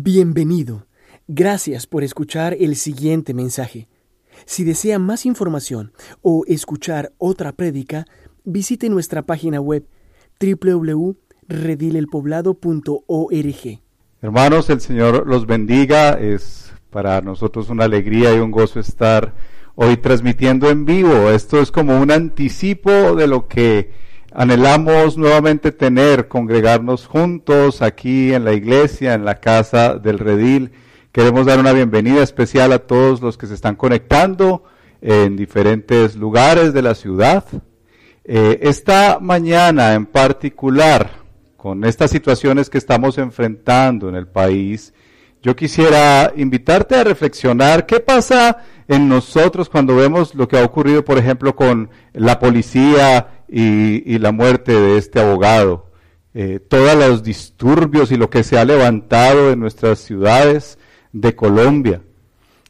Bienvenido. Gracias por escuchar el siguiente mensaje. Si desea más información o escuchar otra prédica, visite nuestra página web www.redilelpoblado.org. Hermanos, el Señor los bendiga. Es para nosotros una alegría y un gozo estar hoy transmitiendo en vivo. Esto es como un anticipo de lo que anhelamos nuevamente tener, congregarnos juntos aquí en la iglesia, en la casa del redil. Queremos dar una bienvenida especial a todos los que se están conectando en diferentes lugares de la ciudad. Eh, esta mañana en particular, con estas situaciones que estamos enfrentando en el país, yo quisiera invitarte a reflexionar qué pasa en nosotros cuando vemos lo que ha ocurrido, por ejemplo, con la policía y, la muerte de este abogado, eh, todos los disturbios y lo que se ha levantado en nuestras ciudades de Colombia.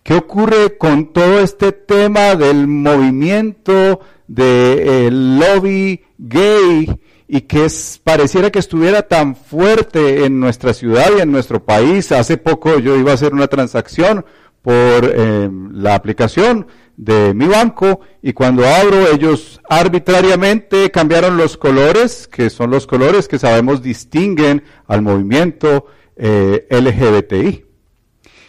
¿Qué ocurre con todo este tema del movimiento del lobby gay y que pareciera que estuviera tan fuerte en nuestra ciudad y en nuestro país? Hace poco yo iba a hacer una transacción por eh, la aplicación de mi banco y cuando abro ellos arbitrariamente cambiaron los colores, que son los colores que sabemos distinguen al movimiento eh, LGBTI.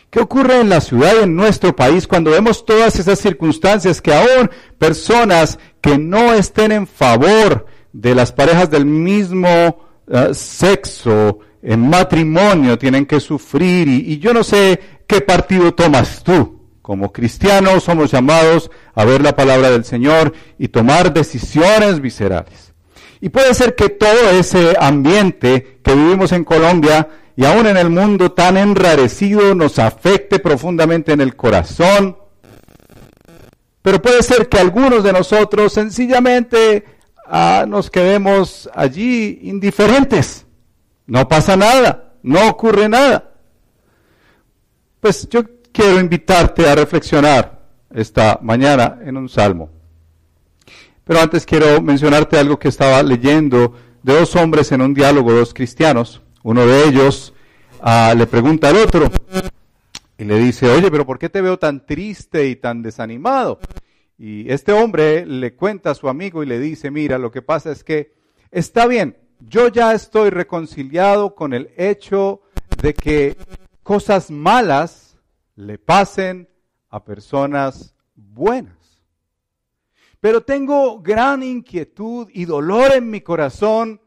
¿Qué ocurre en la ciudad y en nuestro país cuando vemos todas esas circunstancias que aún personas que no estén en favor de las parejas del mismo eh, sexo en matrimonio tienen que sufrir y yo no sé qué partido tomas tú? Como cristianos somos llamados a ver la palabra del Señor y tomar decisiones viscerales. Y puede ser que todo ese ambiente que vivimos en Colombia y aún en el mundo tan enrarecido nos afecte profundamente en el corazón. Pero puede ser que algunos de nosotros sencillamente ah, nos quedemos allí indiferentes. No pasa nada, no ocurre nada. Pues yo quiero invitarte a reflexionar esta mañana en un salmo. Pero antes quiero mencionarte algo que estaba leyendo de dos hombres en un diálogo, dos cristianos. Uno de ellos ah, le pregunta al otro y le dice, oye, pero ¿por qué te veo tan triste y tan desanimado? Y este hombre le cuenta a su amigo y le dice, mira, lo que pasa es que está bien, yo ya estoy reconciliado con el hecho de que cosas malas le pasen a personas buenas. Pero tengo gran inquietud y dolor en mi corazón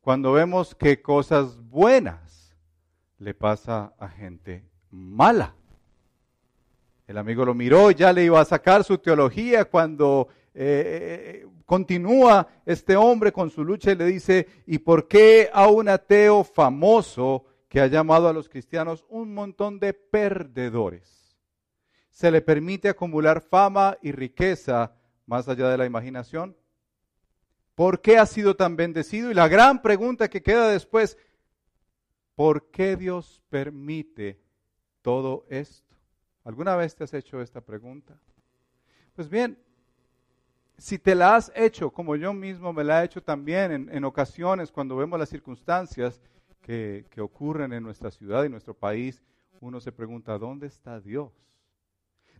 cuando vemos que cosas buenas le pasa a gente mala. El amigo lo miró, ya le iba a sacar su teología cuando eh, eh, continúa este hombre con su lucha y le dice, ¿y por qué a un ateo famoso que ha llamado a los cristianos un montón de perdedores. ¿Se le permite acumular fama y riqueza más allá de la imaginación? ¿Por qué ha sido tan bendecido? Y la gran pregunta que queda después, ¿por qué Dios permite todo esto? ¿Alguna vez te has hecho esta pregunta? Pues bien, si te la has hecho, como yo mismo me la he hecho también en, en ocasiones cuando vemos las circunstancias, que, ocurren en nuestra ciudad y nuestro país, uno se pregunta, ¿dónde está Dios?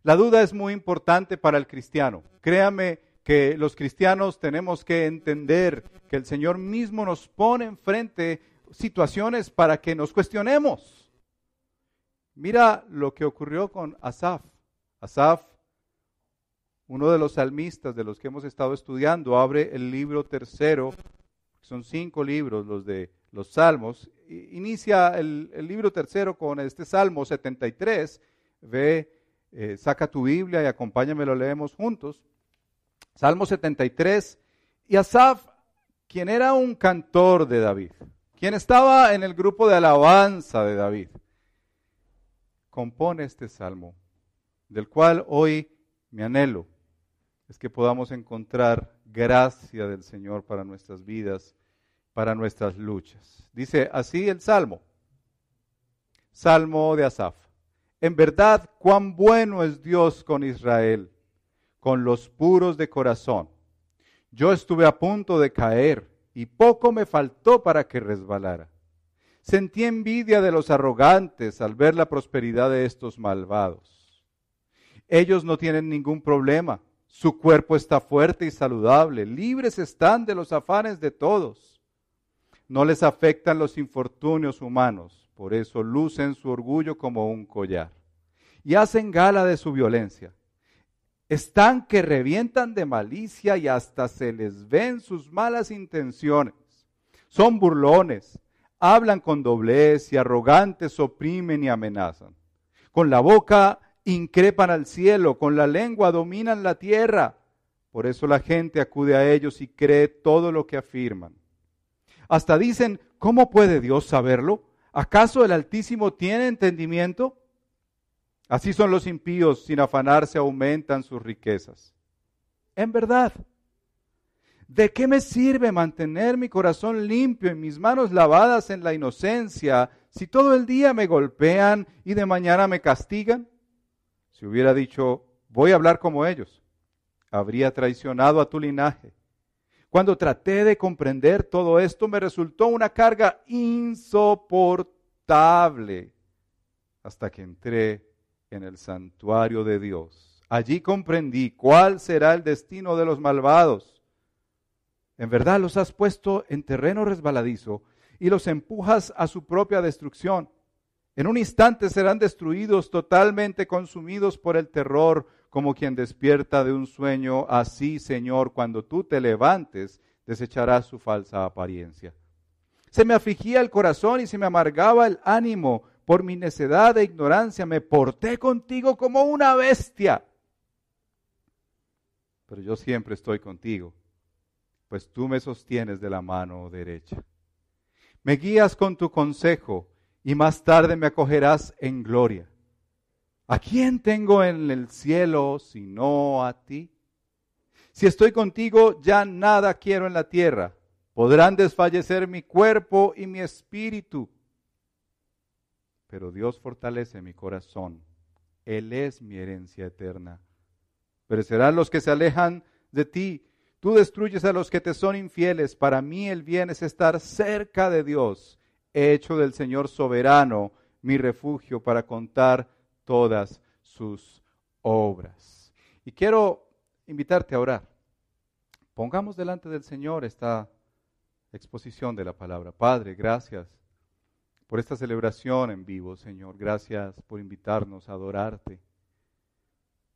La duda es muy importante para el cristiano. Créame que los cristianos tenemos que entender que el Señor mismo nos pone enfrente situaciones para que nos cuestionemos. Mira lo que ocurrió con Asaf. Asaf, uno de los salmistas de los que hemos estado estudiando, abre el libro tercero, son cinco libros los de los salmos. Inicia el, libro tercero con este Salmo 73. Ve, eh, saca tu Biblia y acompáñame, lo leemos juntos. Salmo 73. Y Asaf, quien era un cantor de David, quien estaba en el grupo de alabanza de David, compone este salmo, del cual hoy mi anhelo es que podamos encontrar gracia del Señor para nuestras vidas para nuestras luchas. Dice así el Salmo. Salmo de Asaf. En verdad, cuán bueno es Dios con Israel, con los puros de corazón. Yo estuve a punto de caer y poco me faltó para que resbalara. sentí envidia de los arrogantes al ver la prosperidad de estos malvados. Ellos no tienen ningún problema. Su cuerpo está fuerte y saludable. Libres están de los afanes de todos. No les afectan los infortunios humanos. Por eso lucen su orgullo como un collar. Y hacen gala de su violencia. Están que revientan de malicia y hasta se les ven sus malas intenciones. Son burlones, hablan con doblez y arrogantes oprimen y amenazan. Con la boca increpan al cielo, con la lengua dominan la tierra. Por eso la gente acude a ellos y cree todo lo que afirman. Hasta dicen, ¿cómo puede Dios saberlo? ¿Acaso el Altísimo tiene entendimiento? Así son los impíos, sin afanarse aumentan sus riquezas. En verdad, ¿de qué me sirve mantener mi corazón limpio y mis manos lavadas en la inocencia si todo el día me golpean y de mañana me castigan? Si hubiera dicho, voy a hablar como ellos, habría traicionado a tu linaje. Cuando traté de comprender todo esto me resultó una carga insoportable hasta que entré en el santuario de Dios. Allí comprendí cuál será el destino de los malvados. En verdad los has puesto en terreno resbaladizo y los empujas a su propia destrucción. En un instante serán destruidos, totalmente consumidos por el terror, como quien despierta de un sueño. Así, Señor, cuando tú te levantes, desecharás su falsa apariencia. Se me afligía el corazón y se me amargaba el ánimo por mi necedad e ignorancia me porté contigo como una bestia. Pero yo siempre estoy contigo, pues tú me sostienes de la mano derecha. Me guías con tu consejo y más tarde me acogerás en gloria. ¿A quién tengo en el cielo sino a ti? Si estoy contigo, ya nada quiero en la tierra. Podrán desfallecer mi cuerpo y mi espíritu pero Dios fortalece mi corazón. Él es mi herencia eterna. Perecerán los que se alejan de ti. Tú destruyes a los que te son infieles. Para mí el bien es estar cerca de Dios, hecho del Señor soberano, mi refugio para contar todas sus obras. Y quiero invitarte a orar. Pongamos delante del Señor esta exposición de la palabra. Padre, gracias por esta celebración en vivo, Señor. Gracias por invitarnos a adorarte,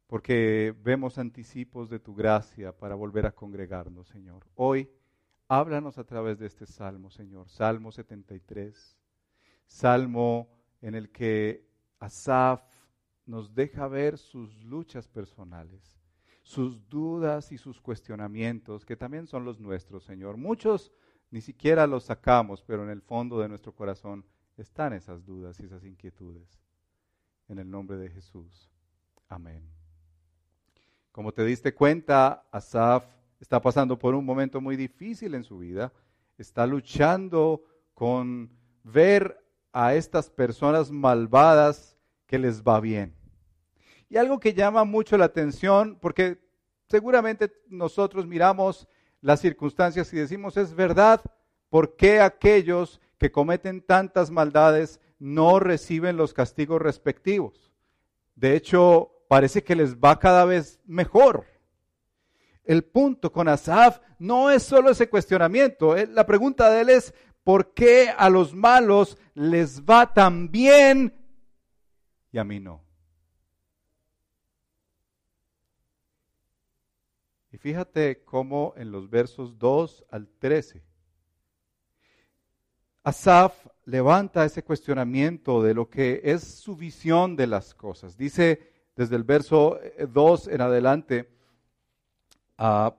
porque vemos anticipos de tu gracia para volver a congregarnos, Señor. Hoy, háblanos a través de este salmo, Señor. Salmo 73, salmo en el que Asaf nos deja ver sus luchas personales, sus dudas y sus cuestionamientos, que también son los nuestros, Señor. Muchos ni siquiera los sacamos, pero en el fondo de nuestro corazón están esas dudas y esas inquietudes. En el nombre de Jesús. Amén. Como te diste cuenta, Asaf está pasando por un momento muy difícil en su vida. Está luchando con ver a estas personas malvadas que les va bien. Y algo que llama mucho la atención, porque seguramente nosotros miramos las circunstancias y decimos, es verdad, ¿por qué aquellos que cometen tantas maldades no reciben los castigos respectivos. De hecho, parece que les va cada vez mejor. El punto con Asaf no es solo ese cuestionamiento. Eh, la pregunta de él es, ¿por qué a los malos les va tan bien y a mí no? Y fíjate cómo en los versos 2 al 13 Asaf levanta ese cuestionamiento de lo que es su visión de las cosas. Dice desde el verso 2 eh, en adelante, ah,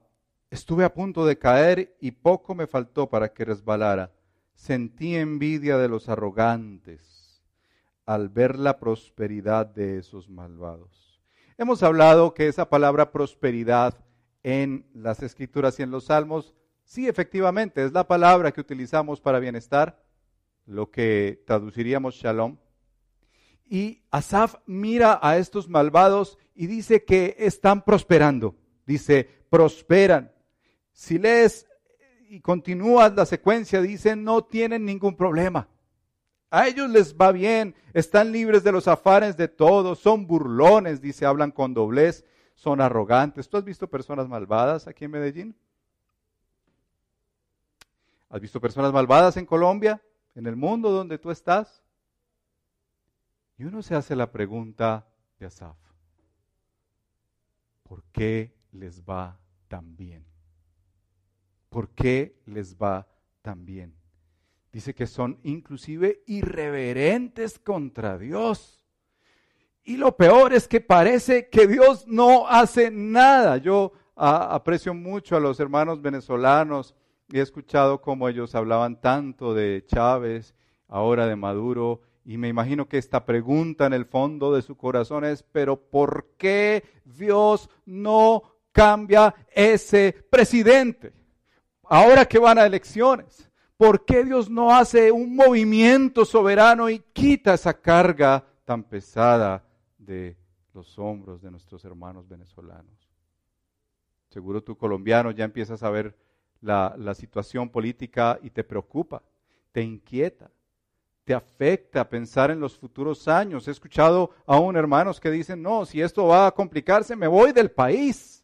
estuve a punto de caer y poco me faltó para que resbalara. Sentí envidia de los arrogantes al ver la prosperidad de esos malvados. Hemos hablado que esa palabra prosperidad en las escrituras y en los salmos Sí, efectivamente, es la palabra que utilizamos para bienestar, lo que traduciríamos shalom. Y Asaf mira a estos malvados y dice que están prosperando. Dice, prosperan. Si lees y continúas la secuencia, dice, no tienen ningún problema. A ellos les va bien, están libres de los afanes de todos, son burlones, dice, hablan con doblez, son arrogantes. ¿Tú has visto personas malvadas aquí en Medellín? ¿Has visto personas malvadas en Colombia? ¿En el mundo donde tú estás? Y uno se hace la pregunta de Asaf. ¿Por qué les va tan? ¿Por qué les va tan bien? Dice que son inclusive irreverentes contra Dios. Y lo peor es que parece que Dios no hace nada. Yo aprecio mucho a los hermanos venezolanos y he escuchado cómo ellos hablaban tanto de Chávez, ahora de Maduro, y me imagino que esta pregunta en el fondo de su corazón es, pero ¿por qué Dios no cambia ese presidente? Ahora que van a elecciones, ¿por qué Dios no hace un movimiento soberano y quita esa carga tan pesada de los hombros de nuestros hermanos venezolanos? Seguro tú colombiano ya empiezas a ver la, la situación política y te preocupa, te inquieta te afecta pensar en los futuros años. He escuchado aún hermanos que dicen, no, si esto va a complicarse, me voy del país.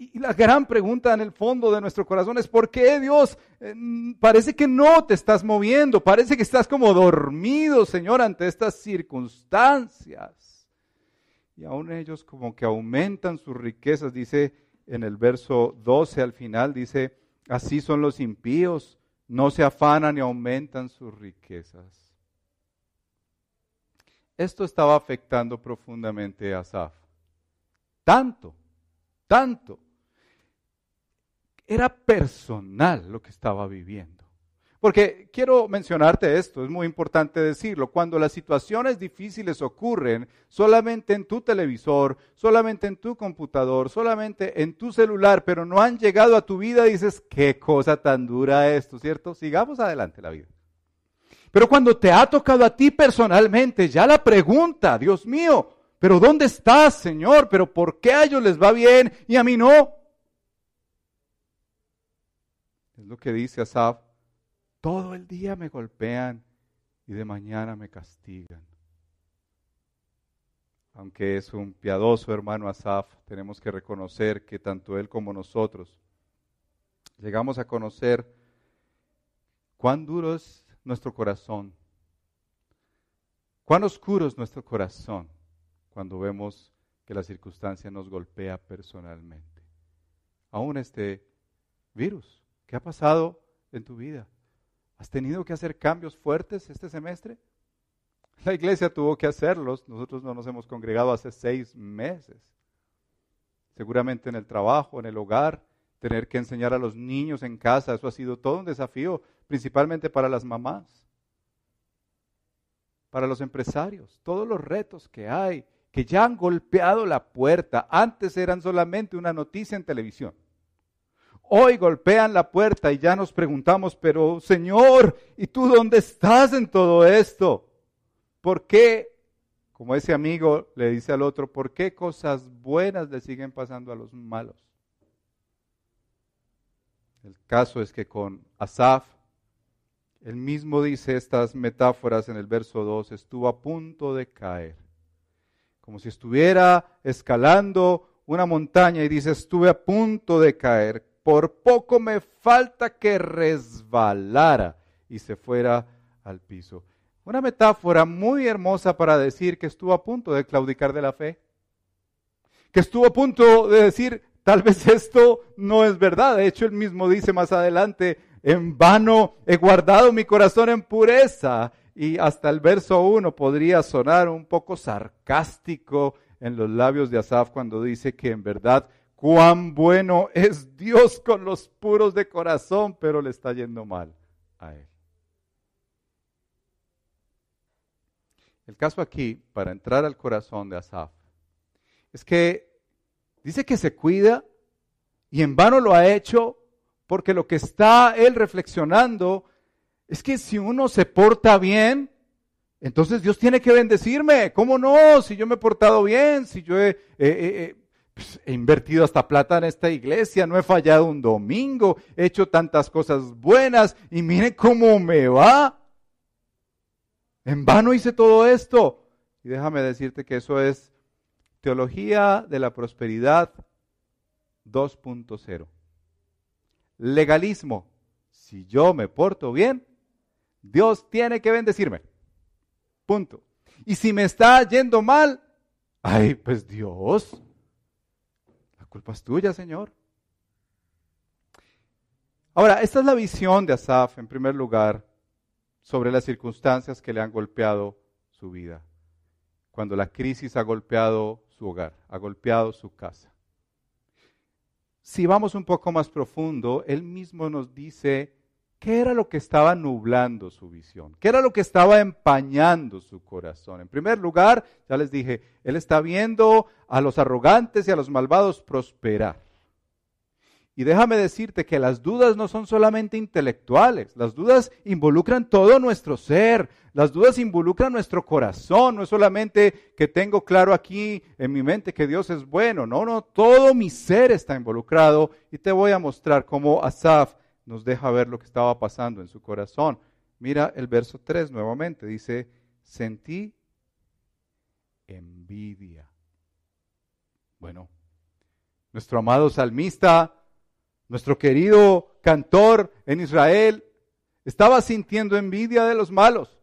Y la gran pregunta en el fondo de nuestro corazón es, ¿por qué Dios eh, parece que no te estás moviendo? Parece que estás como dormido, Señor, ante estas circunstancias. Y aún ellos como que aumentan sus riquezas, dice en el verso 12 al final, dice, así son los impíos no se afanan y aumentan sus riquezas. Esto estaba afectando profundamente a Asaf. Tanto, tanto. Era personal lo que estaba viviendo. Porque quiero mencionarte esto, es muy importante decirlo, cuando las situaciones difíciles ocurren solamente en tu televisor, solamente en tu computador, solamente en tu celular, pero no han llegado a tu vida, dices, qué cosa tan dura esto, ¿cierto? Sigamos adelante la vida. Pero cuando te ha tocado a ti personalmente, ya la pregunta, Dios mío, pero ¿dónde estás, Señor? ¿Pero por qué a ellos les va bien y a mí no? Lo que dice Asaf todo el día me golpean y de mañana me castigan. Aunque es un piadoso hermano Asaf, tenemos que reconocer que tanto él como nosotros llegamos a conocer cuán duro es nuestro corazón, cuán oscuro es nuestro corazón cuando vemos que la circunstancia nos golpea personalmente. Aún este virus, ¿qué ha pasado en tu vida? ¿Has tenido que hacer cambios fuertes este semestre? La iglesia tuvo que hacerlos. Nosotros no nos hemos congregado hace seis meses. Seguramente en el trabajo, en el hogar, tener que enseñar a los niños en casa, eso ha sido todo un desafío, principalmente para las mamás, para los empresarios, todos los retos que hay, que ya han golpeado la puerta. Antes eran solamente una noticia en televisión. Hoy golpean la puerta y ya nos preguntamos, pero Señor, ¿y tú dónde estás en todo esto? ¿Por qué, como ese amigo le dice al otro, ¿por qué cosas buenas le siguen pasando a los malos? El caso es que con Asaf, él mismo dice estas metáforas en el verso 2, estuvo a punto de caer, como si estuviera escalando una montaña y dice, estuve a punto de caer, por poco me falta que resbalara y se fuera al piso. Una metáfora muy hermosa para decir que estuvo a punto de claudicar de la fe. Que estuvo a punto de decir, tal vez esto no es verdad. De hecho, él mismo dice más adelante, en vano he guardado mi corazón en pureza. Y hasta el verso 1 podría sonar un poco sarcástico en los labios de Asaf cuando dice que en verdad cuán bueno es Dios con los puros de corazón, pero le está yendo mal a él. El caso aquí, para entrar al corazón de Asaf, es que dice que se cuida y en vano lo ha hecho porque lo que está él reflexionando es que si uno se porta bien, entonces Dios tiene que bendecirme. ¿Cómo no? Si yo me he portado bien, si yo he, pues, he invertido hasta plata en esta iglesia, no he fallado un domingo, he hecho tantas cosas buenas y mire cómo me va. En vano hice todo esto. Y déjame decirte que eso es teología de la prosperidad 2.0. Legalismo. Si yo me porto bien, Dios tiene que bendecirme. Punto. Y si me está yendo mal, ay, pues Dios, culpa es tuya, Señor. Ahora, esta es la visión de Asaf, en primer lugar, sobre las circunstancias que le han golpeado su vida. Cuando la crisis ha golpeado su hogar, ha golpeado su casa. Si vamos un poco más profundo, él mismo nos dice qué era lo que estaba nublando su visión, qué era lo que estaba empañando su corazón. En primer lugar, ya les dije, él está viendo a los arrogantes y a los malvados prosperar. Y déjame decirte que las dudas no son solamente intelectuales, las dudas involucran todo nuestro ser, las dudas involucran nuestro corazón, no es solamente que tengo claro aquí en mi mente que Dios es bueno, no, no, todo mi ser está involucrado y te voy a mostrar cómo Asaf nos deja ver lo que estaba pasando en su corazón. Mira el verso 3 nuevamente, dice, sentí envidia. Bueno, nuestro amado salmista nuestro querido cantor en Israel, estaba sintiendo envidia de los malos.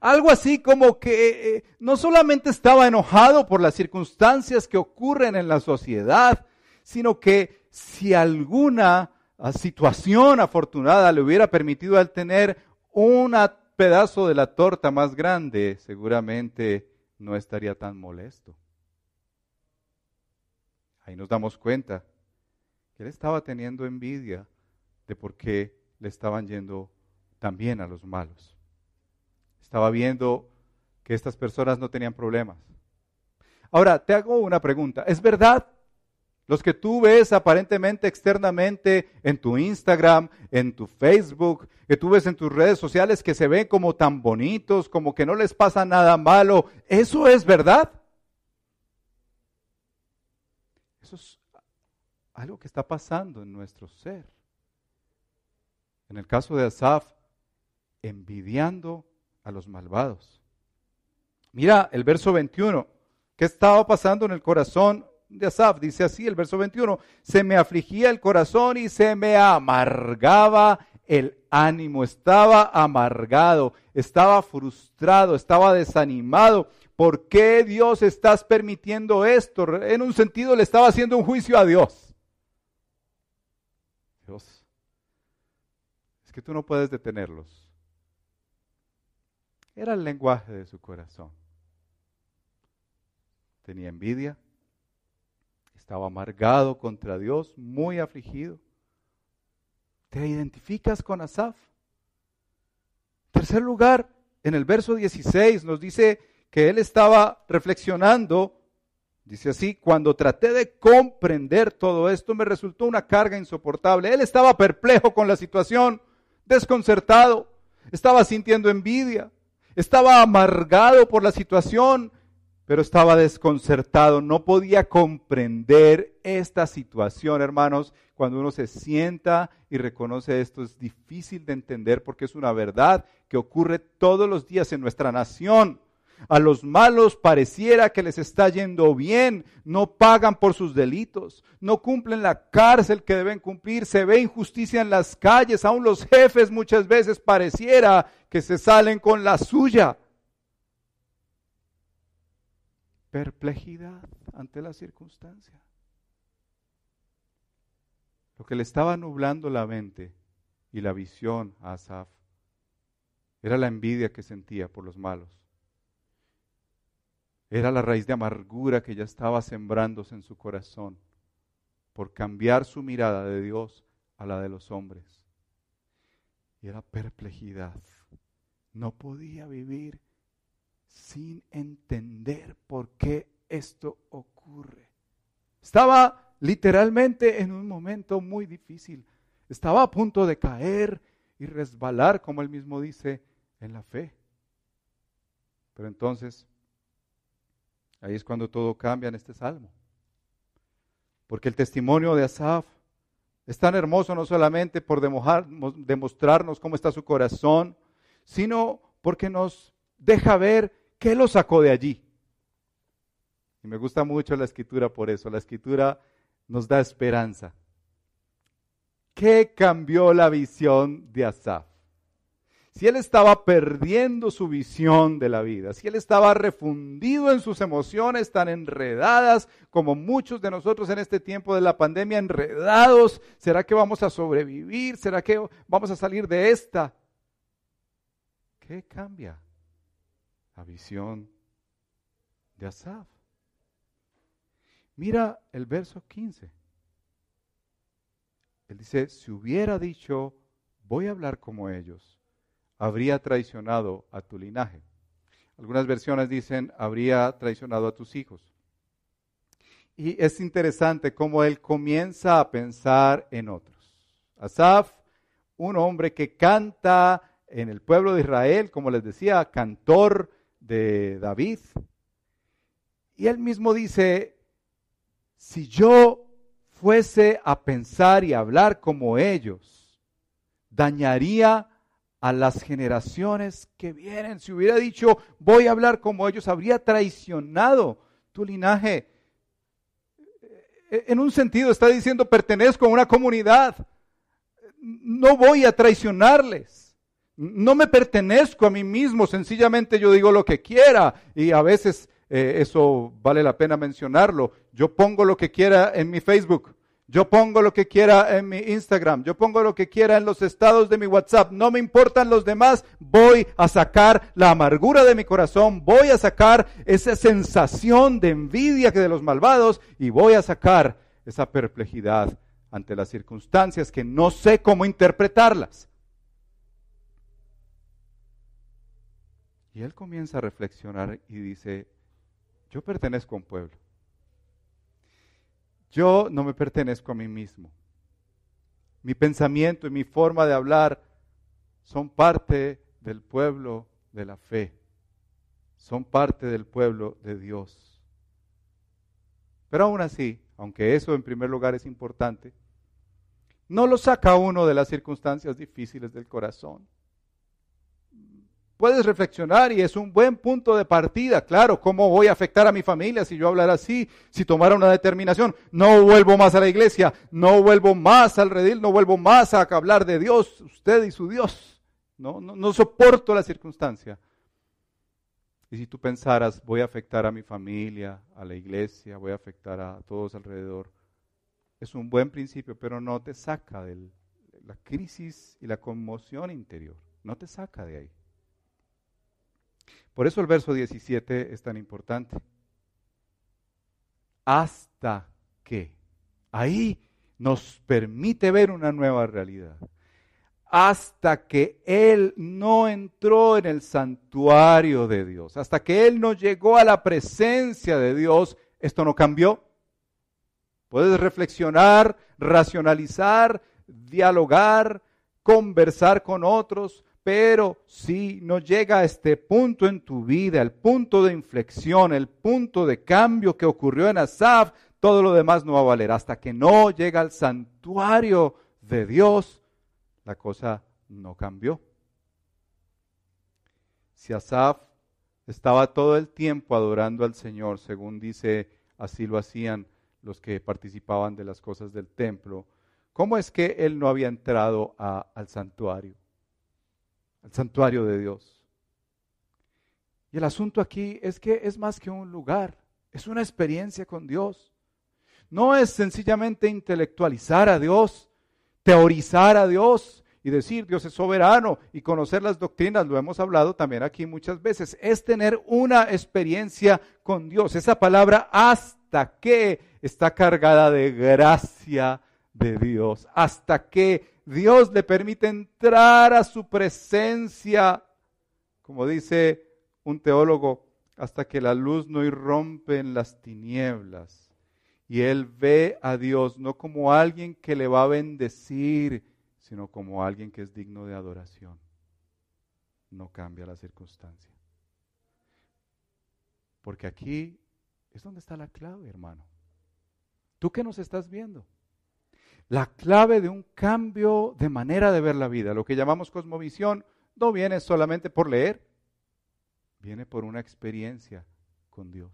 Algo así como que eh, no solamente estaba enojado por las circunstancias que ocurren en la sociedad, sino que si alguna situación afortunada le hubiera permitido al tener un pedazo de la torta más grande, seguramente no estaría tan molesto. Ahí nos damos cuenta que él estaba teniendo envidia de por qué le estaban yendo tan bien a los malos. Estaba viendo que estas personas no tenían problemas. Ahora, te hago una pregunta. ¿Es verdad los que tú ves aparentemente externamente en tu Instagram, en tu Facebook, que tú ves en tus redes sociales que se ven como tan bonitos, como que no les pasa nada malo, ¿eso es verdad? Eso es algo que está pasando en nuestro ser. En el caso de Asaf, envidiando a los malvados. Mira el verso 21. ¿Qué estaba pasando en el corazón de Asaf? Dice así el verso 21. Se me afligía el corazón y se me amargaba el ánimo. Estaba amargado, estaba frustrado, estaba desanimado. ¿Por qué Dios estás permitiendo esto? En un sentido le estaba haciendo un juicio a Dios. Dios, es que tú no puedes detenerlos. Era el lenguaje de su corazón. Tenía envidia, estaba amargado contra Dios, muy afligido. ¿Te identificas con Asaf? Tercer lugar, en el verso 16 nos dice que él estaba reflexionando Dice así, cuando traté de comprender todo esto me resultó una carga insoportable. Él estaba perplejo con la situación, desconcertado, estaba sintiendo envidia, estaba amargado por la situación, pero estaba desconcertado, no podía comprender esta situación, hermanos. Cuando uno se sienta y reconoce esto es difícil de entender porque es una verdad que ocurre todos los días en nuestra nación. A los malos pareciera que les está yendo bien, no pagan por sus delitos, no cumplen la cárcel que deben cumplir, se ve injusticia en las calles, aún los jefes muchas veces pareciera que se salen con la suya. Perplejidad ante la circunstancia. Lo que le estaba nublando la mente y la visión a Asaf era la envidia que sentía por los malos era la raíz de amargura que ya estaba sembrándose en su corazón por cambiar su mirada de Dios a la de los hombres. Y era perplejidad. No podía vivir sin entender por qué esto ocurre. Estaba literalmente en un momento muy difícil. Estaba a punto de caer y resbalar, como él mismo dice, en la fe. Pero entonces Ahí es cuando todo cambia en este salmo. Porque el testimonio de Asaf es tan hermoso no solamente por demostrarnos cómo está su corazón, sino porque nos deja ver qué lo sacó de allí. Y me gusta mucho la escritura por eso. La escritura nos da esperanza. ¿Qué cambió la visión de Asaf? Si él estaba perdiendo su visión de la vida, si él estaba refundido en sus emociones tan enredadas como muchos de nosotros en este tiempo de la pandemia, enredados, ¿será que vamos a sobrevivir? ¿Será que vamos a salir de esta? ¿Qué cambia? La visión de Asaf. Mira el verso 15. Él dice, si hubiera dicho, voy a hablar como ellos, habría traicionado a tu linaje. Algunas versiones dicen, habría traicionado a tus hijos. Y es interesante cómo él comienza a pensar en otros. Asaf, un hombre que canta en el pueblo de Israel, como les decía, cantor de David. Y él mismo dice, si yo fuese a pensar y hablar como ellos, dañaría a las generaciones que vienen. Si hubiera dicho, voy a hablar como ellos, habría traicionado tu linaje. En un sentido está diciendo, pertenezco a una comunidad. No voy a traicionarles. No me pertenezco a mí mismo, sencillamente yo digo lo que quiera y a veces eh, eso vale la pena mencionarlo. Yo pongo lo que quiera en mi Facebook. Yo pongo lo que quiera en mi Instagram, yo pongo lo que quiera en los estados de mi WhatsApp, no me importan los demás, voy a sacar la amargura de mi corazón, voy a sacar esa sensación de envidia que de los malvados y voy a sacar esa perplejidad ante las circunstancias que no sé cómo interpretarlas. Y él comienza a reflexionar y dice, yo pertenezco a un pueblo. Yo no me pertenezco a mí mismo. Mi pensamiento y mi forma de hablar son parte del pueblo de la fe. Son parte del pueblo de Dios. Pero aún así, aunque eso en primer lugar es importante, no lo saca uno de las circunstancias difíciles del corazón puedes reflexionar y es un buen punto de partida. Claro, ¿cómo voy a afectar a mi familia si yo hablara así? Si tomara una determinación, no vuelvo más a la iglesia, no vuelvo más al redil, no vuelvo más a hablar de Dios, usted y su Dios. No, no, no soporto la circunstancia. Y si tú pensaras, voy a afectar a mi familia, a la iglesia, voy a afectar a todos alrededor, es un buen principio, pero no te saca de la crisis y la conmoción interior. No te saca de ahí. Por eso el verso 17 es tan importante. Hasta que ahí nos permite ver una nueva realidad. Hasta que Él no entró en el santuario de Dios, hasta que Él no llegó a la presencia de Dios, esto no cambió. Puedes reflexionar, racionalizar, dialogar, conversar con otros, pero si no llega a este punto en tu vida, el punto de inflexión, el punto de cambio que ocurrió en Asaf, todo lo demás no va a valer. Hasta que no llega al santuario de Dios, la cosa no cambió. Si Asaf estaba todo el tiempo adorando al Señor, según dice, así lo hacían los que participaban de las cosas del templo, ¿cómo es que él no había entrado al santuario? El santuario de Dios. Y el asunto aquí es que es más que un lugar, es una experiencia con Dios. No es sencillamente intelectualizar a Dios, teorizar a Dios y decir Dios es soberano y conocer las doctrinas, lo hemos hablado también aquí muchas veces, es tener una experiencia con Dios. Esa palabra hasta que está cargada de gracia de Dios, hasta que Dios le permite entrar a su presencia, como dice un teólogo, hasta que la luz no irrompe en las tinieblas. Y él ve a Dios no como alguien que le va a bendecir, sino como alguien que es digno de adoración. No cambia la circunstancia. Porque aquí es donde está la clave, hermano. ¿Tú qué nos estás viendo? La clave de un cambio de manera de ver la vida, lo que llamamos cosmovisión, no viene solamente por leer, Viene por una experiencia con Dios.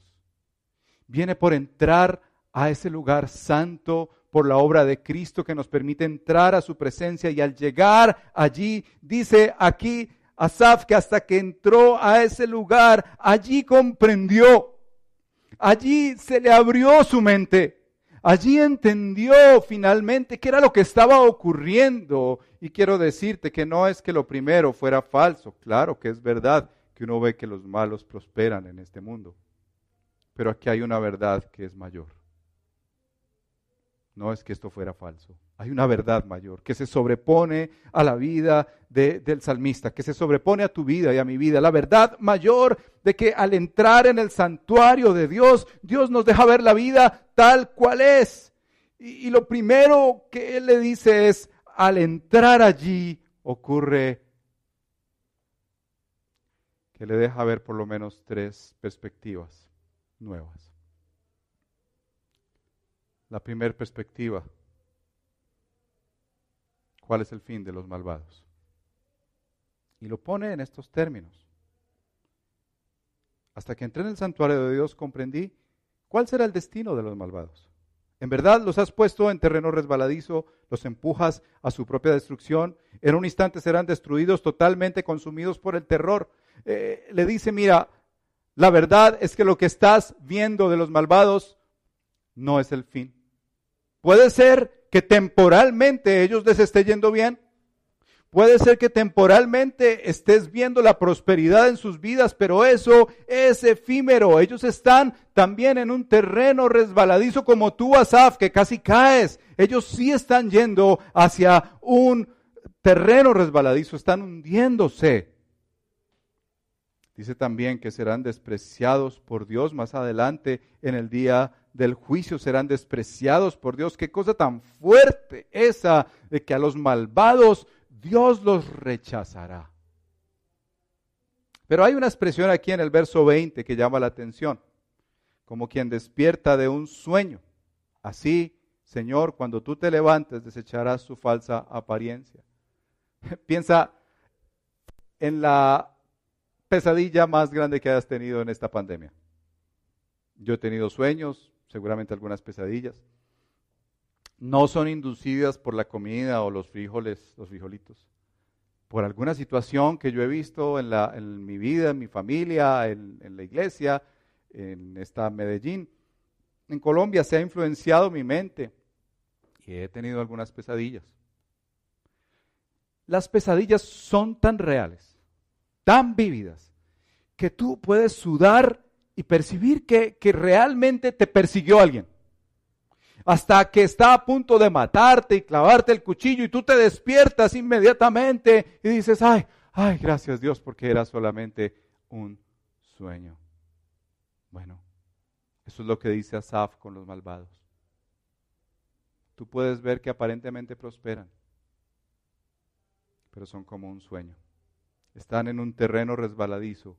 Viene por entrar a ese lugar santo por la obra de Cristo que nos permite entrar a su presencia y al llegar allí, dice aquí Asaf que hasta que entró a ese lugar, allí comprendió, allí se le abrió su mente, allí entendió finalmente qué era lo que estaba ocurriendo. Y quiero decirte que no es que lo primero fuera falso, claro que es verdad que uno ve que los malos prosperan en este mundo, pero aquí hay una verdad que es mayor no es que esto fuera falso. Hay una verdad mayor que se sobrepone a la vida del salmista, que se sobrepone a tu vida y a mi vida. La verdad mayor de que al entrar en el santuario de Dios, Dios nos deja ver la vida tal cual es. Y, lo primero que Él le dice es, al entrar allí ocurre que le deja ver por lo menos tres perspectivas nuevas la primera perspectiva. ¿Cuál es el fin de los malvados? Y lo pone en estos términos. Hasta que entré en el santuario de Dios comprendí cuál será el destino de los malvados. En verdad los has puesto en terreno resbaladizo, los empujas a su propia destrucción. En un instante serán destruidos, totalmente consumidos por el terror. Eh, le dice, mira, la verdad es que lo que estás viendo de los malvados no es el fin. Puede ser que temporalmente ellos les esté yendo bien. Puede ser que temporalmente estés viendo la prosperidad en sus vidas, pero eso es efímero. Ellos están también en un terreno resbaladizo como tú, Asaf, que casi caes. Ellos sí están yendo hacia un terreno resbaladizo, están hundiéndose. Dice también que serán despreciados por Dios más adelante en el día del juicio serán despreciados por Dios. Qué cosa tan fuerte esa de que a los malvados Dios los rechazará. Pero hay una expresión aquí en el verso 20 que llama la atención, como quien despierta de un sueño. Así, Señor, cuando tú te levantes, desecharás su falsa apariencia. Piensa en la pesadilla más grande que hayas tenido en esta pandemia. Yo he tenido sueños, seguramente algunas pesadillas. No son inducidas por la comida o los frijoles, los frijolitos. Por alguna situación que yo he visto en, la, en mi vida, en mi familia, en, la iglesia, en esta Medellín. En Colombia se ha influenciado mi mente y he tenido algunas pesadillas. Las pesadillas son tan reales, tan vívidas, que tú puedes sudar y percibir que, realmente te persiguió alguien. Hasta que está a punto de matarte y clavarte el cuchillo y tú te despiertas inmediatamente y dices, ay, ay, gracias Dios porque era solamente un sueño. Bueno, eso es lo que dice Asaf con los malvados. Tú puedes ver que aparentemente prosperan, pero son como un sueño. Están en un terreno resbaladizo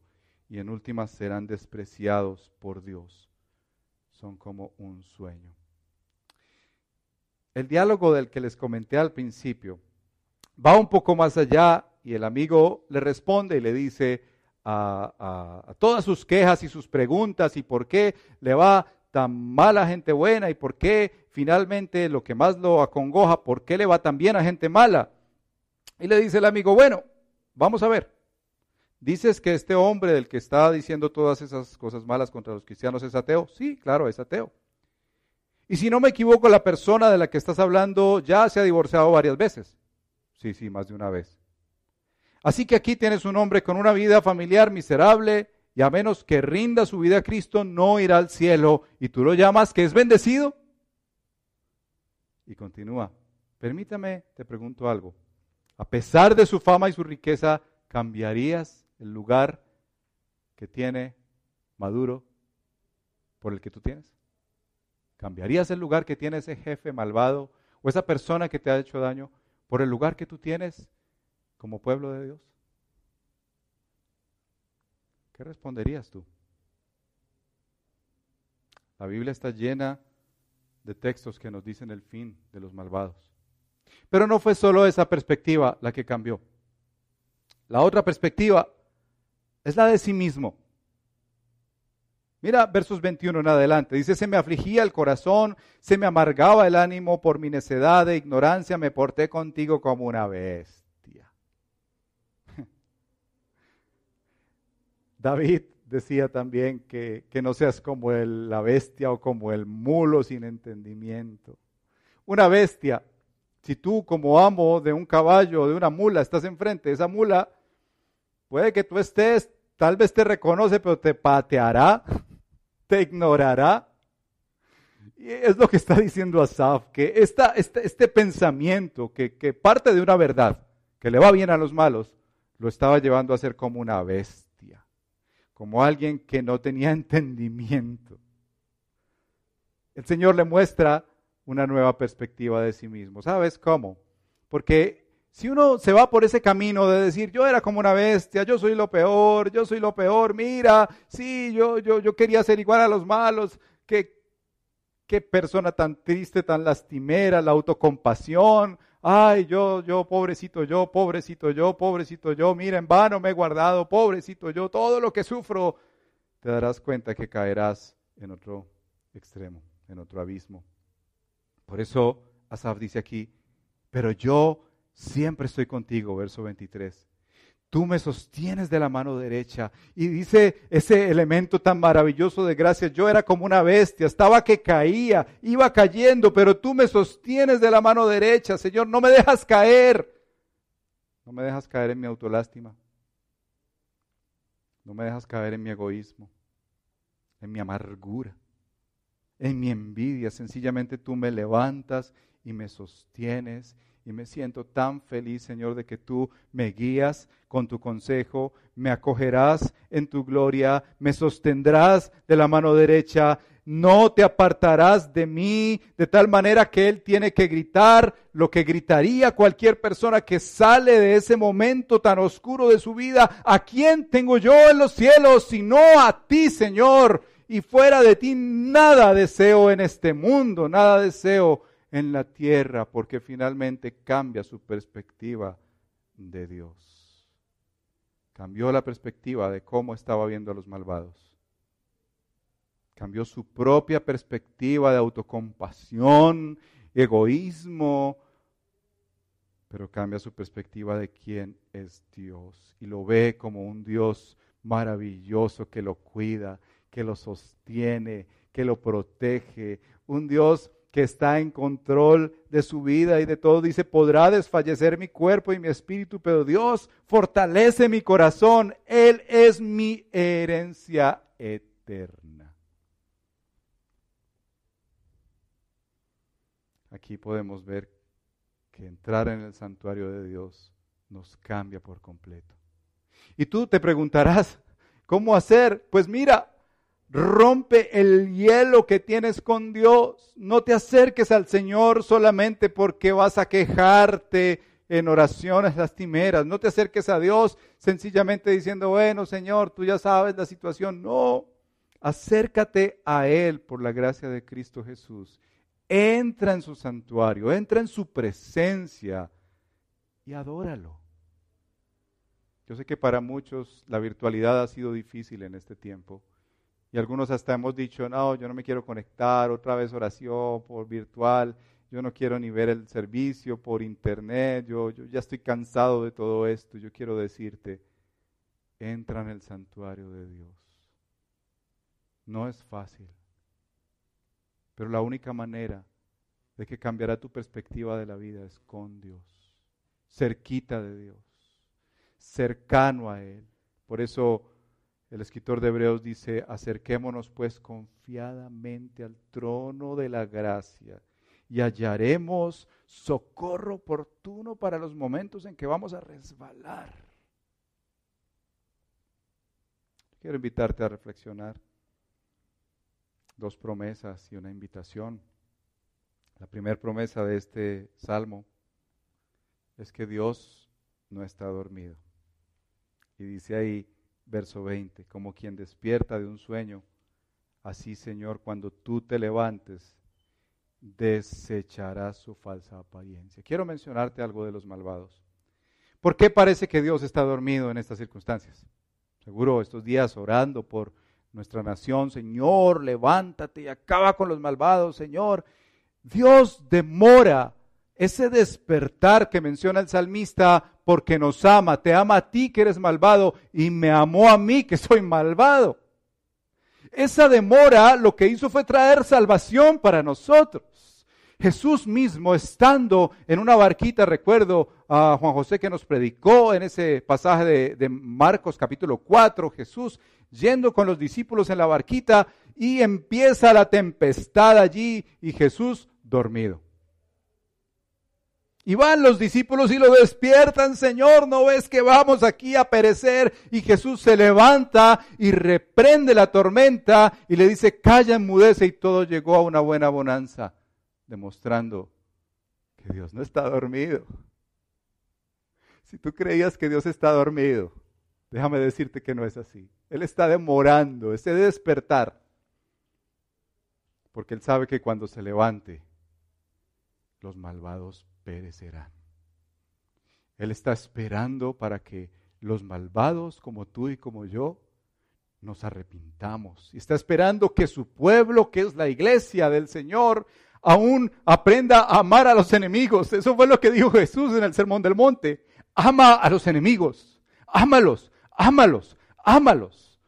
y en últimas serán despreciados por Dios. Son como un sueño. El diálogo del que les comenté al principio va un poco más allá y el amigo le responde y le dice a, todas sus quejas y sus preguntas y por qué le va tan mal a gente buena y por qué finalmente lo que más lo acongoja, por qué le va tan bien a gente mala. Y le dice el amigo, bueno, vamos a ver. ¿Dices que este hombre del que está diciendo todas esas cosas malas contra los cristianos es ateo? Sí, claro, es ateo. Y si no me equivoco, la persona de la que estás hablando ya se ha divorciado varias veces. Sí, sí, más de una vez. Así que aquí tienes un hombre con una vida familiar miserable y a menos que rinda su vida a Cristo no irá al cielo y tú lo llamas que es bendecido. Y continúa. Permítame, te pregunto algo. A pesar de su fama y su riqueza, ¿cambiarías el lugar que tiene Maduro por el que tú tienes? ¿Cambiarías el lugar que tiene ese jefe malvado o esa persona que te ha hecho daño por el lugar que tú tienes como pueblo de Dios? ¿Qué responderías tú? La Biblia está llena de textos que nos dicen el fin de los malvados. Pero no fue solo esa perspectiva la que cambió. La otra perspectiva es la de sí mismo. Mira versos 21 en adelante. Dice, se me afligía el corazón, se me amargaba el ánimo por mi necedad e ignorancia, me porté contigo como una bestia. David decía también que, que no seas como el, la bestia o como el mulo sin entendimiento. Una bestia, si tú como amo de un caballo o de una mula estás enfrente de esa mula, puede que tú estés, tal vez te reconoce, pero te pateará te ignorará. Y es lo que está diciendo Asaf, que esta, este, este pensamiento que, que parte de una verdad, que le va bien a los malos, lo estaba llevando a ser como una bestia, como alguien que no tenía entendimiento. El Señor le muestra una nueva perspectiva de sí mismo. ¿Sabes cómo? Porque si uno se va por ese camino de decir, yo era como una bestia, yo soy lo peor, yo soy lo peor, mira, sí, yo, yo, yo quería ser igual a los malos, qué, qué persona tan triste, tan lastimera, la autocompasión, ay, yo, yo, pobrecito yo, pobrecito yo, pobrecito yo, mira, en vano me he guardado, pobrecito yo, todo lo que sufro, te darás cuenta que caerás en otro extremo, en otro abismo. Por eso Asaf dice aquí, pero yo siempre estoy contigo, verso 23. Tú me sostienes de la mano derecha. Y dice ese elemento tan maravilloso de gracia, yo era como una bestia, estaba que caía, iba cayendo, pero tú me sostienes de la mano derecha, Señor, no me dejas caer. No me dejas caer en mi autolástima. No me dejas caer en mi egoísmo, en mi amargura, en mi envidia. Sencillamente tú me levantas y me sostienes y me siento tan feliz, Señor, de que tú me guías con tu consejo, me acogerás en tu gloria, me sostendrás de la mano derecha, no te apartarás de mí, de tal manera que Él tiene que gritar lo que gritaría cualquier persona que sale de ese momento tan oscuro de su vida. ¿A quién tengo yo en los cielos sino a ti, Señor? Y fuera de ti nada deseo en este mundo, nada deseo en la tierra porque finalmente cambia su perspectiva de Dios. Cambió la perspectiva de cómo estaba viendo a los malvados. Cambió su propia perspectiva de autocompasión, egoísmo, pero cambia su perspectiva de quién es Dios y lo ve como un Dios maravilloso que lo cuida, que lo sostiene, que lo protege, un Dios que está en control de su vida y de todo. Dice, podrá desfallecer mi cuerpo y mi espíritu, pero Dios fortalece mi corazón. Él es mi herencia eterna. Aquí podemos ver que entrar en el santuario de Dios nos cambia por completo. Y tú te preguntarás, ¿cómo hacer? Pues mira, Rompe el hielo que tienes con Dios. No te acerques al Señor solamente porque vas a quejarte en oraciones lastimeras. No te acerques a Dios sencillamente diciendo, bueno, Señor, tú ya sabes la situación. No, acércate a Él por la gracia de Cristo Jesús. Entra en su santuario, entra en su presencia y adóralo. Yo sé que para muchos la virtualidad ha sido difícil en este tiempo. Y algunos hasta hemos dicho, no, yo no me quiero conectar, otra vez oración por virtual, yo no quiero ni ver el servicio por internet, yo, yo ya estoy cansado de todo esto. Yo quiero decirte, entra en el santuario de Dios. No es fácil, pero la única manera de que cambiará tu perspectiva de la vida es con Dios, cerquita de Dios, cercano a Él. Por eso el escritor de Hebreos dice, acerquémonos pues confiadamente al trono de la gracia y hallaremos socorro oportuno para los momentos en que vamos a resbalar. Quiero invitarte a reflexionar. Dos promesas y una invitación. La primera promesa de este salmo es que Dios no está dormido. Y dice ahí, verso 20, como quien despierta de un sueño, así Señor, cuando tú te levantes, desecharás su falsa apariencia. Quiero mencionarte algo de los malvados. ¿Por qué parece que Dios está dormido en estas circunstancias? Seguro estos días orando por nuestra nación, Señor, levántate y acaba con los malvados, Señor. Dios demora ese despertar que menciona el salmista porque nos ama, te ama a ti que eres malvado y me amó a mí que soy malvado. Esa demora lo que hizo fue traer salvación para nosotros. Jesús mismo estando en una barquita, recuerdo a Juan José que nos predicó en ese pasaje de, Marcos capítulo 4, Jesús yendo con los discípulos en la barquita y empieza la tempestad allí y Jesús dormido. Y van los discípulos y lo despiertan, Señor, ¿no ves que vamos aquí a perecer? Y Jesús se levanta y reprende la tormenta y le dice, calla, enmudece y todo llegó a una buena bonanza, demostrando que Dios no está dormido. Si tú creías que Dios está dormido, déjame decirte que no es así. Él está demorando ese despertar, porque Él sabe que cuando se levante, los malvados perecerán. Él está esperando para que los malvados como tú y como yo nos arrepintamos. Y está esperando que su pueblo, que es la iglesia del Señor, aún aprenda a amar a los enemigos. Eso fue lo que dijo Jesús en el Sermón del Monte. Ama a los enemigos. Ámalos, ámalos, ámalos.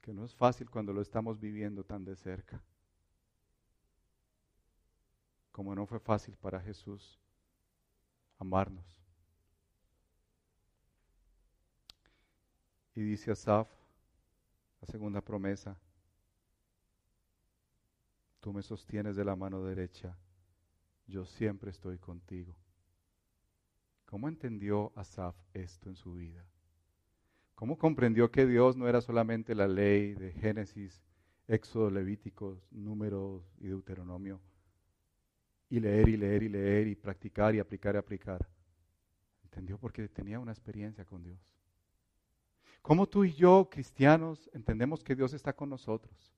Que no es fácil cuando lo estamos viviendo tan de cerca como no fue fácil para Jesús amarnos. Y dice Asaf, la segunda promesa, tú me sostienes de la mano derecha, yo siempre estoy contigo. ¿Cómo entendió Asaf esto en su vida? ¿Cómo comprendió que Dios no era solamente la ley de Génesis, Éxodo, Levíticos, Números y Deuteronomio, y leer y leer y leer y practicar y aplicar y aplicar. Entendió porque tenía una experiencia con Dios. ¿Cómo tú y yo, cristianos, entendemos que Dios está con nosotros?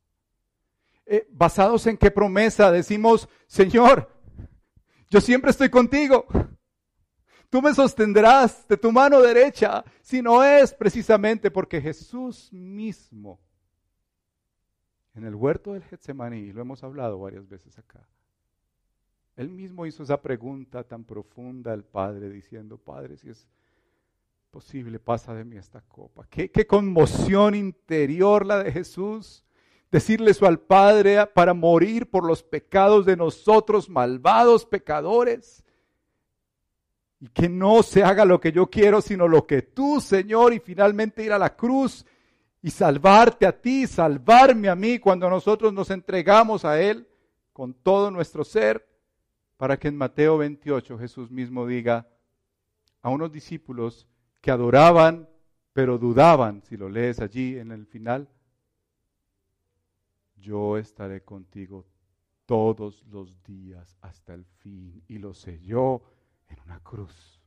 Eh, ¿Basados en qué promesa decimos, Señor, yo siempre estoy contigo? Tú me sostendrás de tu mano derecha, si no es precisamente porque Jesús mismo, en el huerto del Getsemaní, lo hemos hablado varias veces acá, él mismo hizo esa pregunta tan profunda al Padre, diciendo, Padre, si es posible, pasa de mí esta copa. Qué, qué conmoción interior la de Jesús. Decirle eso al Padre para morir por los pecados de nosotros, malvados pecadores. Y que no se haga lo que yo quiero, sino lo que tú, Señor, y finalmente ir a la cruz y salvarte a ti, salvarme a mí cuando nosotros nos entregamos a Él con todo nuestro ser para que en Mateo 28 Jesús mismo diga a unos discípulos que adoraban, pero dudaban, si lo lees allí en el final, yo estaré contigo todos los días hasta el fin. Y lo selló en una cruz.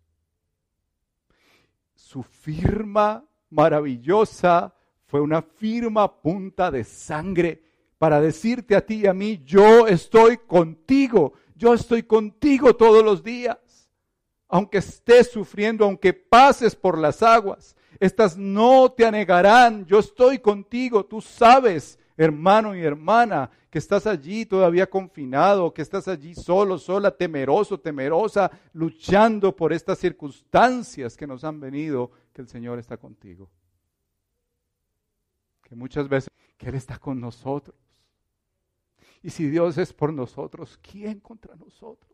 Su firma maravillosa fue una firma punta de sangre para decirte a ti y a mí, yo estoy contigo, yo estoy contigo todos los días. Aunque estés sufriendo, aunque pases por las aguas, estas no te anegarán. Yo estoy contigo. Tú sabes, hermano y hermana, que estás allí todavía confinado, que estás allí solo, sola, temeroso, temerosa, luchando por estas circunstancias que nos han venido, que el Señor está contigo. Que muchas veces, que Él está con nosotros. Y si Dios es por nosotros, ¿quién contra nosotros?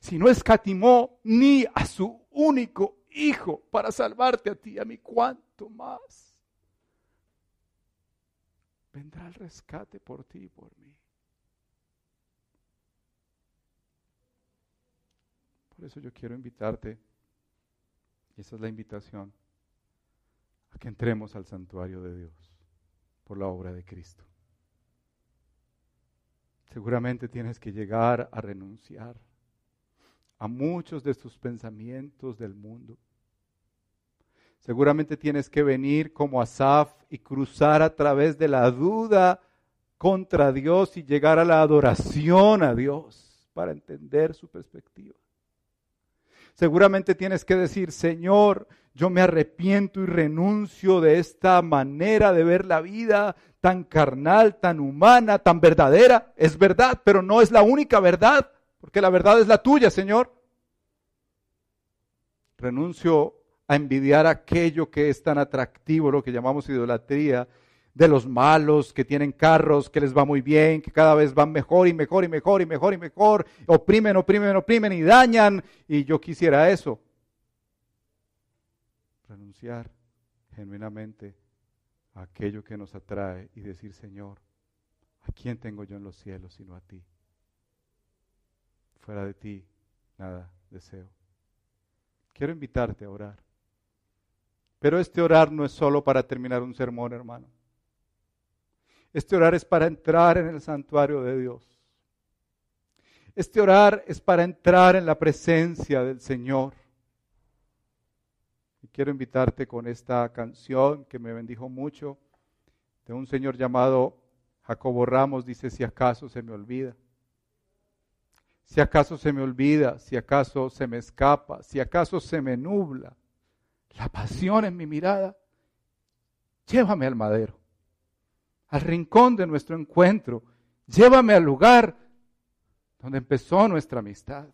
Si no escatimó ni a su único hijo para salvarte a ti y a mí, ¿cuánto más? Vendrá el rescate por ti y por mí. Por eso yo quiero invitarte, y esa es la invitación, a que entremos al santuario de Dios por la obra de Cristo. Seguramente tienes que llegar a renunciar a muchos de tus pensamientos del mundo. Seguramente tienes que venir como Asaf y cruzar a través de la duda contra Dios y llegar a la adoración a Dios para entender su perspectiva. Seguramente tienes que decir, Señor, yo me arrepiento y renuncio de esta manera de ver la vida tan carnal, tan humana, tan verdadera. Es verdad, pero no es la única verdad, porque la verdad es la tuya, Señor. Renuncio a envidiar aquello que es tan atractivo, lo que llamamos idolatría, de los malos que tienen carros, que les va muy bien, que cada vez van mejor y mejor y mejor y mejor y mejor, oprimen, oprimen, oprimen y dañan, y yo quisiera eso. Renunciar genuinamente aquello que nos atrae y decir, Señor, ¿a quién tengo yo en los cielos sino a ti? Fuera de ti, nada deseo. Quiero invitarte a orar. Pero este orar no es solo para terminar un sermón, hermano. Este orar es para entrar en el santuario de Dios. Este orar es para entrar en la presencia del Señor. Quiero invitarte con esta canción que me bendijo mucho de un señor llamado Jacobo Ramos. Dice, si acaso se me olvida. Si acaso se me olvida, si acaso se me escapa, si acaso se me nubla la pasión en mi mirada, llévame al madero al rincón de nuestro encuentro. Llévame al lugar donde empezó nuestra amistad.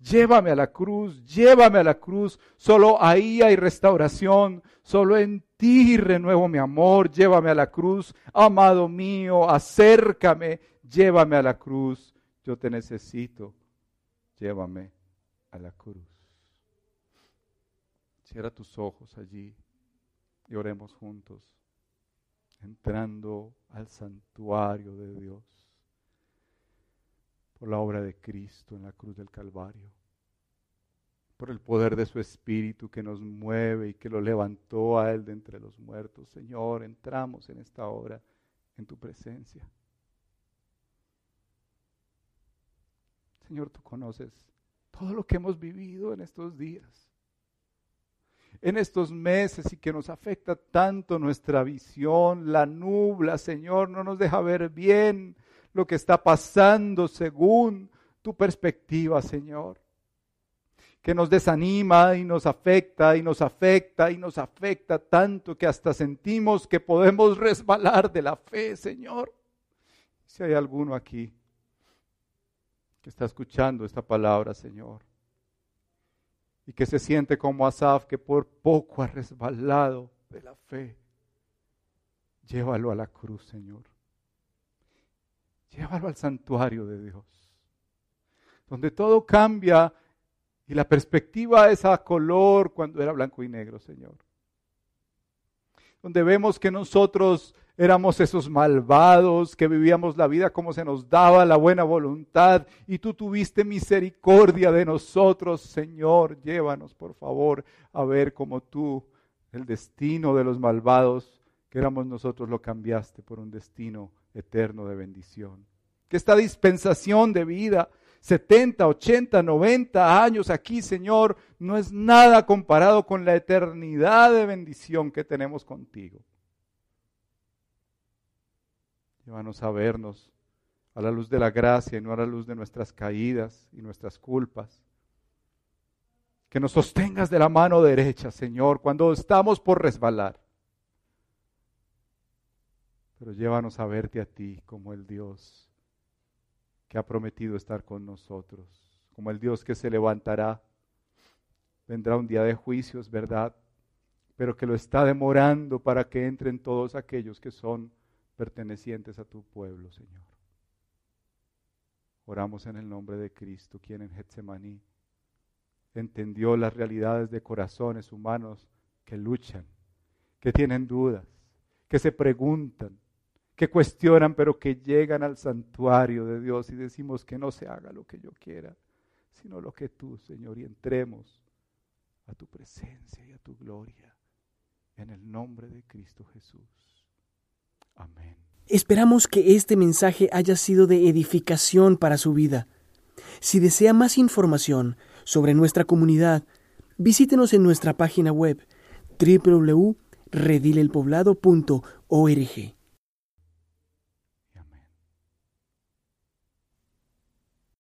Llévame a la cruz, llévame a la cruz. Solo ahí hay restauración. Solo en ti renuevo mi amor. Llévame a la cruz, amado mío, acércame. Llévame a la cruz. Yo te necesito. Llévame a la cruz. Cierra tus ojos allí y oremos juntos entrando al santuario de Dios por la obra de Cristo en la cruz del Calvario, por el poder de su Espíritu que nos mueve y que lo levantó a Él de entre los muertos. Señor, entramos en esta hora en tu presencia. Señor, tú conoces todo lo que hemos vivido en estos días en estos meses y que nos afecta tanto nuestra visión, la nubla, Señor, no nos deja ver bien lo que está pasando según tu perspectiva, Señor. Que nos desanima y nos afecta y nos afecta y nos afecta tanto que hasta sentimos que podemos resbalar de la fe, Señor. Si hay alguno aquí que está escuchando esta palabra, Señor, y que se siente como Asaf, que por poco ha resbalado de la fe. Llévalo a la cruz, Señor. Llévalo al santuario de Dios, donde todo cambia y la perspectiva es a color cuando era blanco y negro, Señor. Donde vemos que nosotros éramos esos malvados que vivíamos la vida como se nos daba la buena voluntad y tú tuviste misericordia de nosotros, Señor. Llévanos, por favor, a ver cómo tú el destino de los malvados que éramos nosotros lo cambiaste por un destino eterno de bendición. Que esta dispensación de vida, 70, 80, 90 años aquí, Señor, no es nada comparado con la eternidad de bendición que tenemos contigo. Llévanos a vernos a la luz de la gracia y no a la luz de nuestras caídas y nuestras culpas. Que nos sostengas de la mano derecha, Señor, cuando estamos por resbalar. Pero llévanos a verte a ti como el Dios que ha prometido estar con nosotros, como el Dios que se levantará. Vendrá un día de juicio, es verdad, pero que lo está demorando para que entren todos aquellos que son pertenecientes a tu pueblo, Señor. Oramos en el nombre de Cristo, quien en Getsemaní entendió las realidades de corazones humanos que luchan, que tienen dudas, que se preguntan, que cuestionan, pero que llegan al santuario de Dios y decimos que no se haga lo que yo quiera, sino lo que tú, Señor, y entremos a tu presencia y a tu gloria en el nombre de Cristo Jesús. Amén. Esperamos que este mensaje haya sido de edificación para su vida. Si desea más información sobre nuestra comunidad, visítenos en nuestra página web www.redilelpoblado.org.